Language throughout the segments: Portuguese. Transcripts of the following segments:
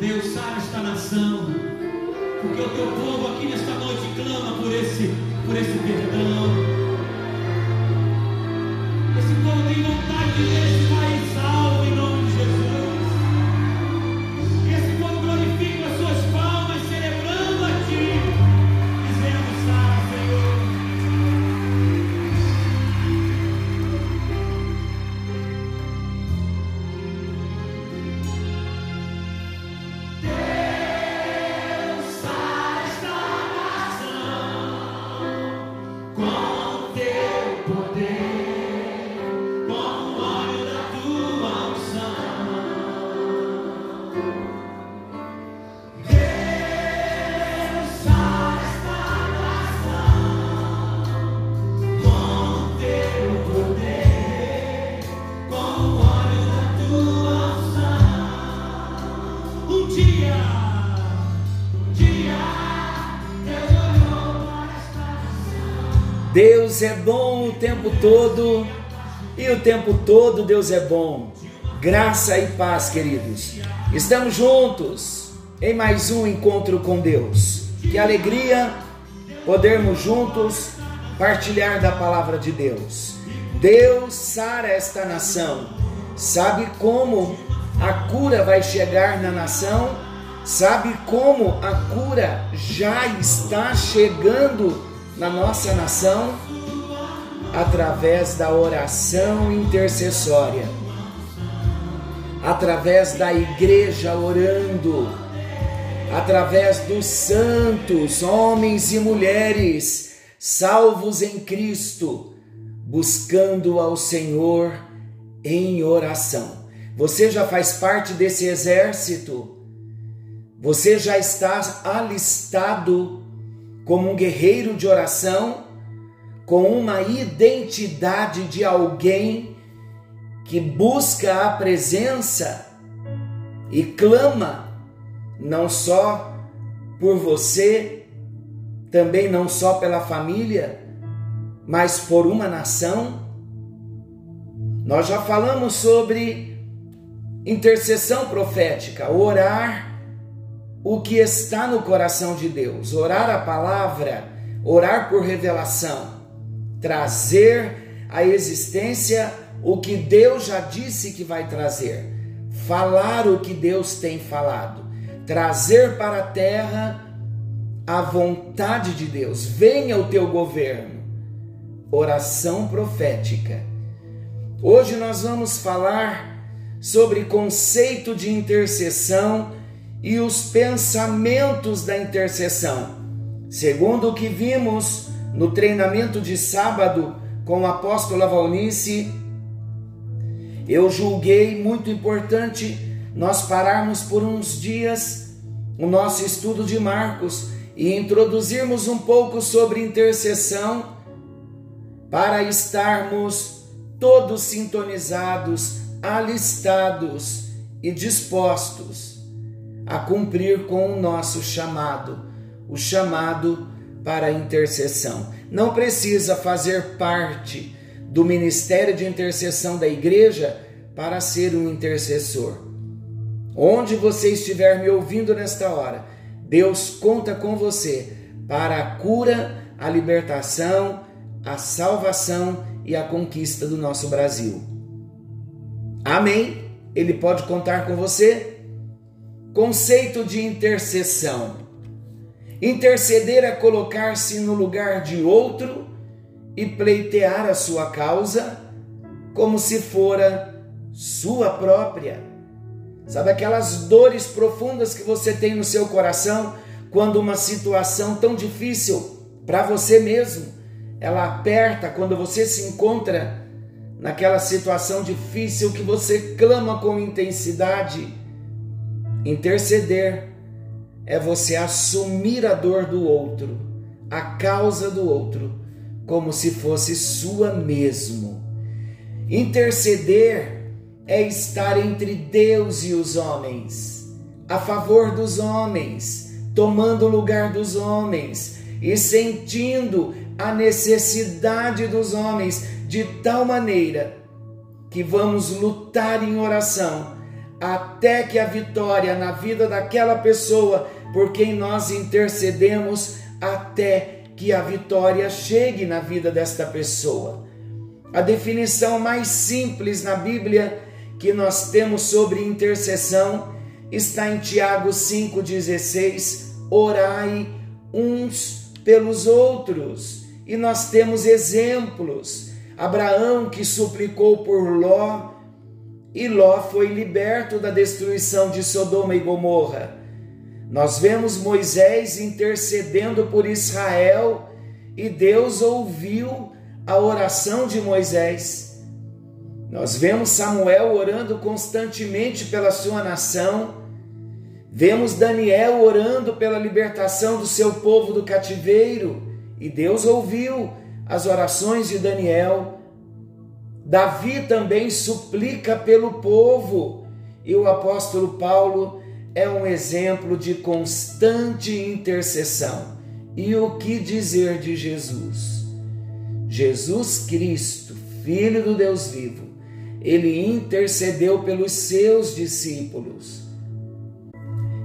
Deus, sara esta nação. Porque o teu povo aqui nesta noite clama por esse, por esse perdão. Esse povo tem vontade de ver Deus é bom o tempo todo e o tempo todo Deus é bom. Graça e paz, queridos. Estamos juntos em mais um encontro com Deus. Que alegria podermos juntos partilhar da palavra de Deus. Deus sara esta nação. Sabe como a cura vai chegar na nação? Sabe como a cura já está chegando na nossa nação? Através da oração intercessória, através da igreja orando, através dos santos, homens e mulheres salvos em Cristo, buscando ao Senhor em oração. Você já faz parte desse exército? Você já está alistado como um guerreiro de oração, com uma identidade de alguém que busca a presença e clama não só por você, também não só pela família, mas por uma nação. Nós já falamos sobre intercessão profética, orar o que está no coração de Deus, orar a palavra, orar por revelação, trazer à existência o que Deus já disse que vai trazer, falar o que Deus tem falado, trazer para a terra a vontade de Deus. Venha o teu governo. Oração profética. Hoje nós vamos falar sobre conceito de intercessão e os pensamentos da intercessão. Segundo o que vimos no treinamento de sábado com o apóstolo Valnice, eu julguei muito importante nós pararmos por uns dias o nosso estudo de Marcos e introduzirmos um pouco sobre intercessão para estarmos todos sintonizados, alistados e dispostos a cumprir com o nosso chamado, o chamado para a intercessão. Não precisa fazer parte do ministério de intercessão da igreja para ser um intercessor. Onde você estiver me ouvindo nesta hora, Deus conta com você para a cura, a libertação, a salvação e a conquista do nosso Brasil. Amém? Ele pode contar com você? Conceito de intercessão. Interceder é colocar-se no lugar de outro e pleitear a sua causa como se fora sua própria. Sabe aquelas dores profundas que você tem no seu coração quando uma situação tão difícil para você mesmo, ela aperta quando você se encontra naquela situação difícil que você clama com intensidade. Interceder é você assumir a dor do outro, a causa do outro, como se fosse sua mesmo. Interceder é estar entre Deus e os homens, a favor dos homens, tomando o lugar dos homens e sentindo a necessidade dos homens de tal maneira que vamos lutar em oração até que a vitória na vida daquela pessoa por quem nós intercedemos, até que a vitória chegue na vida desta pessoa. A definição mais simples na Bíblia que nós temos sobre intercessão está em Tiago 5,16: orai uns pelos outros. E nós temos exemplos. Abraão que suplicou por Ló, e Ló foi liberto da destruição de Sodoma e Gomorra. Nós vemos Moisés intercedendo por Israel e Deus ouviu a oração de Moisés. Nós vemos Samuel orando constantemente pela sua nação. Vemos Daniel orando pela libertação do seu povo do cativeiro e Deus ouviu as orações de Daniel. Davi também suplica pelo povo e o apóstolo Paulo é um exemplo de constante intercessão. E o que dizer de Jesus? Jesus Cristo, Filho do Deus vivo, ele intercedeu pelos seus discípulos.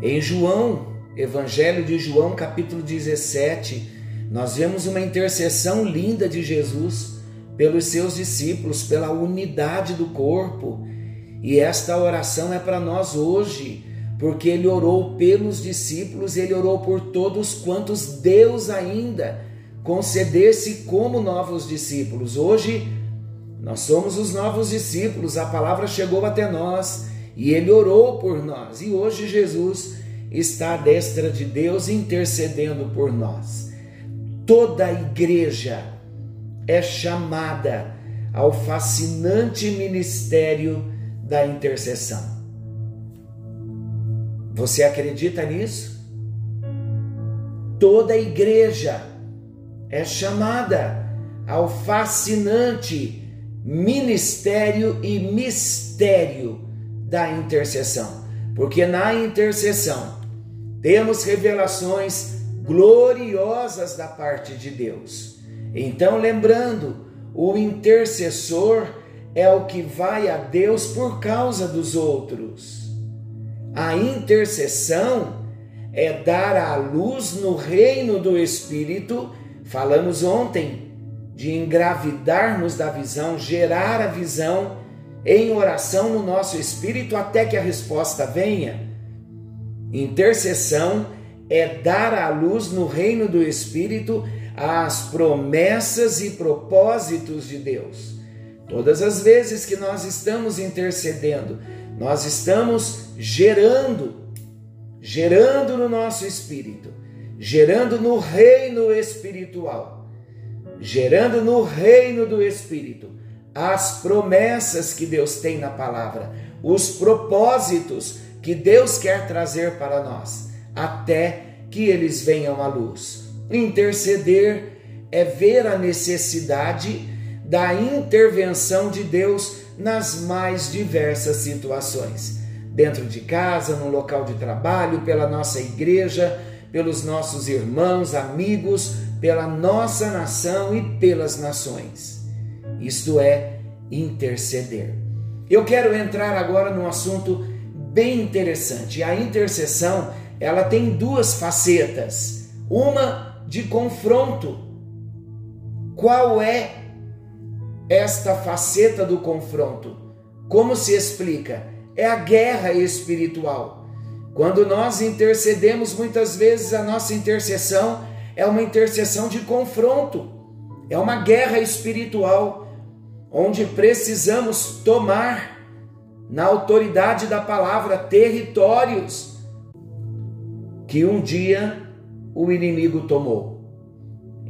Em João, Evangelho de João, capítulo 17, nós vemos uma intercessão linda de Jesus pelos seus discípulos, pela unidade do corpo. E esta oração é para nós hoje, porque ele orou pelos discípulos, ele orou por todos quantos Deus ainda concedesse como novos discípulos. Hoje nós somos os novos discípulos, a palavra chegou até nós e ele orou por nós. E hoje Jesus está à destra de Deus intercedendo por nós. Toda a igreja é chamada ao fascinante ministério da intercessão. Você acredita nisso? Toda a igreja é chamada ao fascinante ministério e mistério da intercessão, porque na intercessão temos revelações gloriosas da parte de Deus então, lembrando, o intercessor é o que vai a Deus por causa dos outros. A intercessão é dar a luz no reino do Espírito. Falamos ontem de engravidarmos da visão, gerar a visão em oração no nosso espírito até que a resposta venha. Intercessão é dar a luz no reino do Espírito às promessas e propósitos de Deus. Todas as vezes que nós estamos intercedendo, nós estamos gerando, gerando no nosso espírito, gerando no reino espiritual, gerando no reino do espírito as promessas que Deus tem na palavra, os propósitos que Deus quer trazer para nós, até que eles venham à luz. Interceder é ver a necessidade da intervenção de Deus nas mais diversas situações. Dentro de casa, no local de trabalho, pela nossa igreja, pelos nossos irmãos, amigos, pela nossa nação e pelas nações. Isto é interceder. Eu quero entrar agora num assunto bem interessante. A intercessão, ela tem duas facetas. Uma de confronto. Qual é esta faceta do confronto? Como se explica? É a guerra espiritual. Quando nós intercedemos, muitas vezes a nossa intercessão é uma intercessão de confronto, é uma guerra espiritual, onde precisamos tomar, na autoridade da palavra, territórios que um dia o inimigo tomou.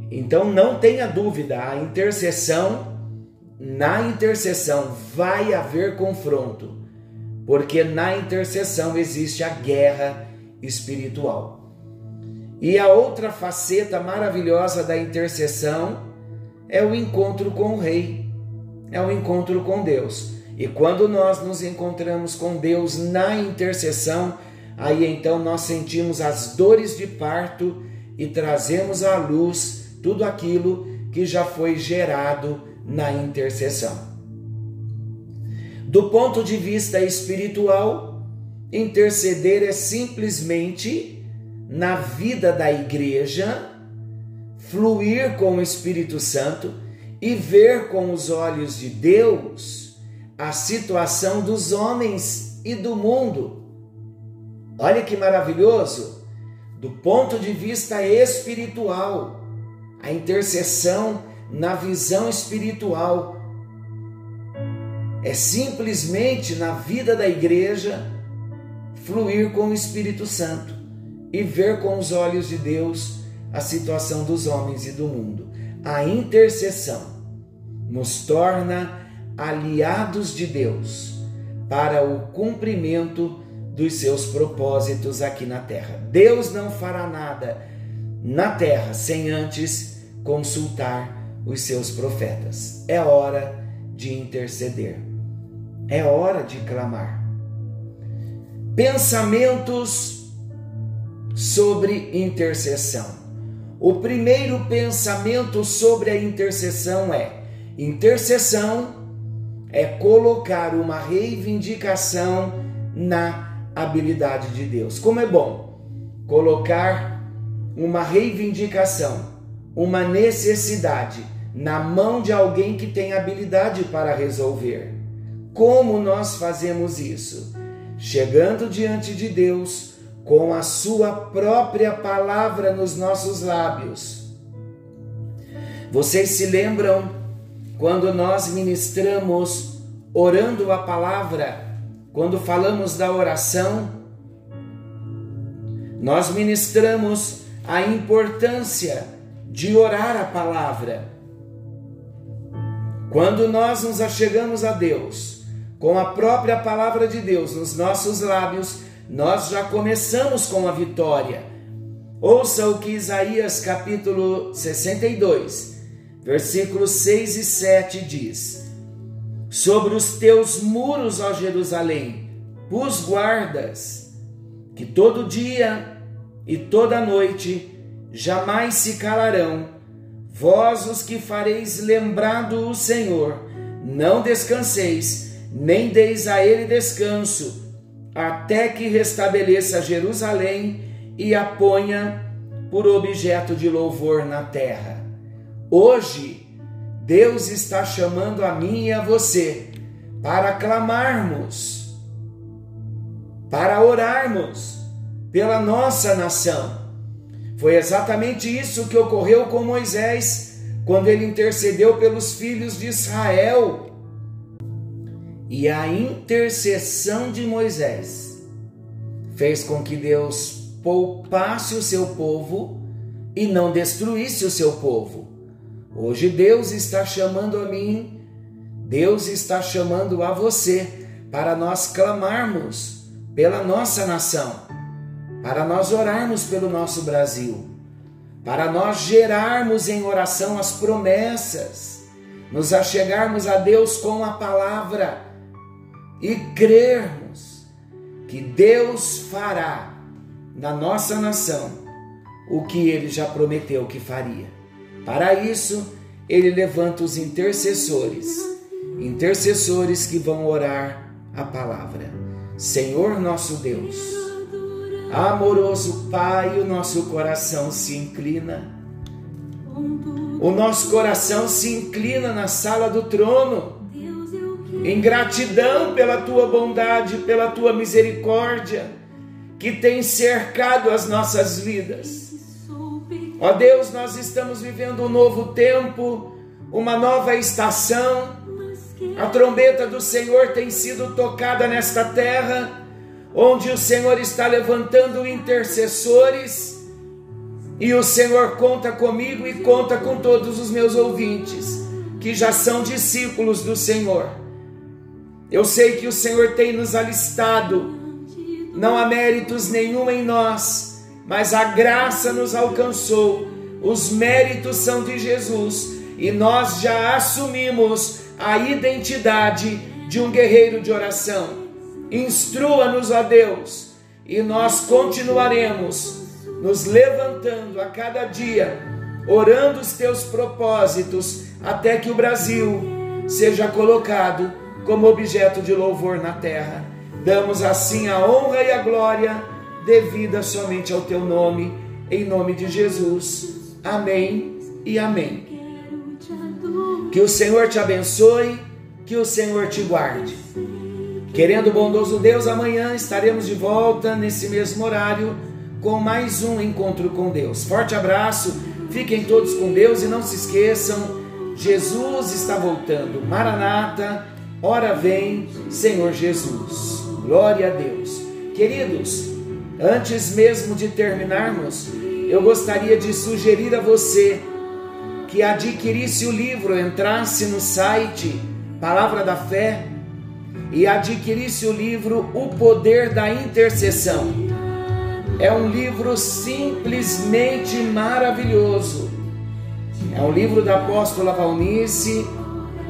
Então não tenha dúvida, a intercessão, na intercessão vai haver confronto, porque na intercessão existe a guerra espiritual. E a outra faceta maravilhosa da intercessão é o encontro com o Rei, é o encontro com Deus. E quando nós nos encontramos com Deus na intercessão, aí então nós sentimos as dores de parto e trazemos à luz tudo aquilo que já foi gerado na intercessão. Do ponto de vista espiritual, interceder é simplesmente na vida da igreja fluir com o Espírito Santo e ver com os olhos de Deus a situação dos homens e do mundo. Olha que maravilhoso! Do ponto de vista espiritual, a intercessão na visão espiritual é simplesmente na vida da igreja fluir com o Espírito Santo e ver com os olhos de Deus a situação dos homens e do mundo. A intercessão nos torna aliados de Deus para o cumprimento dos seus propósitos aqui na terra. Deus não fará nada na terra sem antes consultar os seus profetas. É hora de interceder. É hora de clamar. Pensamentos sobre intercessão. O primeiro pensamento sobre a intercessão é: intercessão é colocar uma reivindicação na habilidade de Deus. Como é bom colocar uma reivindicação, uma necessidade na mão de alguém que tem habilidade para resolver. Como nós fazemos isso? Chegando diante de Deus, com a Sua própria palavra nos nossos lábios. Vocês se lembram quando nós ministramos orando a palavra, quando falamos da oração? Nós ministramos a importância de orar a palavra. Quando nós nos achegamos a Deus, com a própria palavra de Deus nos nossos lábios, nós já começamos com a vitória. Ouça o que Isaías capítulo 62, versículos 6 e 7 diz: Sobre os teus muros, ó Jerusalém, pus guardas, que todo dia e toda noite jamais se calarão. Vós os que fareis lembrado o Senhor, não descanseis, nem deis a ele descanso até que restabeleça Jerusalém e a ponha por objeto de louvor na terra. Hoje, Deus está chamando a mim e a você para clamarmos, para orarmos pela nossa nação. Foi exatamente isso que ocorreu com Moisés quando ele intercedeu pelos filhos de Israel e a intercessão de Moisés fez com que Deus poupasse o seu povo e não destruísse o seu povo. Hoje Deus está chamando a mim, Deus está chamando a você para nós clamarmos pela nossa nação, para nós orarmos pelo nosso Brasil, para nós gerarmos em oração as promessas, nos achegarmos a Deus com a palavra e crermos que Deus fará na nossa nação o que ele já prometeu que faria. Para isso, ele levanta os intercessores, intercessores que vão orar a palavra. Senhor nosso Deus, amoroso Pai, o nosso coração se inclina. O nosso coração se inclina na sala do trono em gratidão pela tua bondade, pela tua misericórdia que tem cercado as nossas vidas. Ó Deus, nós estamos vivendo um novo tempo, uma nova estação. A trombeta do Senhor tem sido tocada nesta terra, onde o Senhor está levantando intercessores, e o Senhor conta comigo e conta com todos os meus ouvintes, que já são discípulos do Senhor eu sei que o Senhor tem nos alistado, não há méritos nenhum em nós, mas a graça nos alcançou, os méritos são de Jesus e nós já assumimos a identidade de um guerreiro de oração. Instrua-nos, ó Deus, e nós continuaremos nos levantando a cada dia, orando os teus propósitos, até que o Brasil seja colocado como objeto de louvor na terra. Damos assim a honra e a glória devida somente ao teu nome, em nome de Jesus. Amém e amém. Que o Senhor te abençoe, que o Senhor te guarde. Querendo o bondoso Deus, amanhã estaremos de volta nesse mesmo horário com mais um encontro com Deus. Forte abraço, fiquem todos com Deus e não se esqueçam, Jesus está voltando. Maranata, ora vem, Senhor Jesus. Glória a Deus. Queridos, antes mesmo de terminarmos, eu gostaria de sugerir a você que adquirisse o livro, entrasse no site Palavra da Fé e adquirisse o livro O Poder da Intercessão. É um livro simplesmente maravilhoso. É um livro da apóstola Valnice,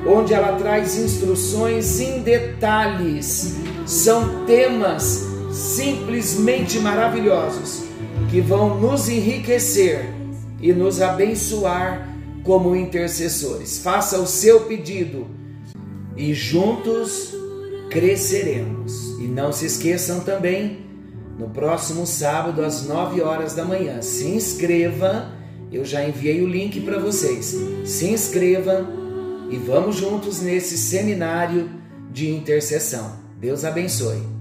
onde ela traz instruções em detalhes são temas simplesmente maravilhosos que vão nos enriquecer e nos abençoar como intercessores. Faça o seu pedido e juntos cresceremos. E não se esqueçam também, no próximo sábado às 9 horas da manhã, se inscreva. Eu já enviei o link para vocês. Se inscreva e vamos juntos nesse seminário de intercessão. Deus abençoe.